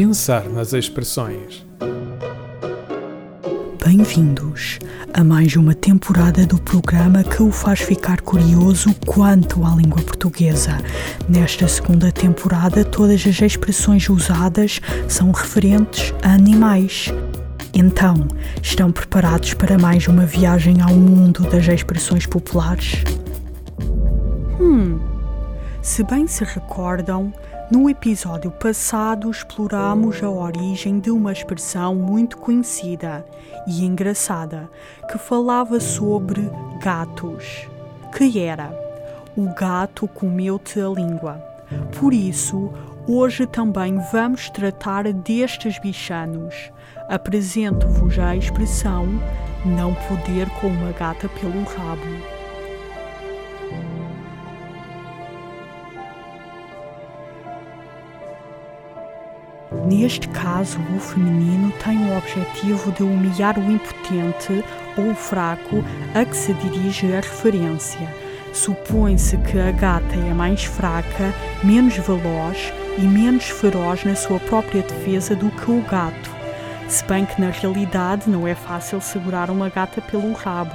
Pensar nas expressões. Bem-vindos a mais uma temporada do programa que o faz ficar curioso quanto à língua portuguesa. Nesta segunda temporada, todas as expressões usadas são referentes a animais. Então, estão preparados para mais uma viagem ao mundo das expressões populares? Hum, se bem se recordam, no episódio passado exploramos a origem de uma expressão muito conhecida e engraçada que falava sobre gatos, que era o gato comeu-te a língua. Por isso, hoje também vamos tratar destes bichanos. Apresento-vos a expressão não poder com uma gata pelo rabo. Neste caso, o feminino tem o objetivo de humilhar o impotente ou o fraco a que se dirige a referência. Supõe-se que a gata é mais fraca, menos veloz e menos feroz na sua própria defesa do que o gato, se bem que na realidade não é fácil segurar uma gata pelo rabo.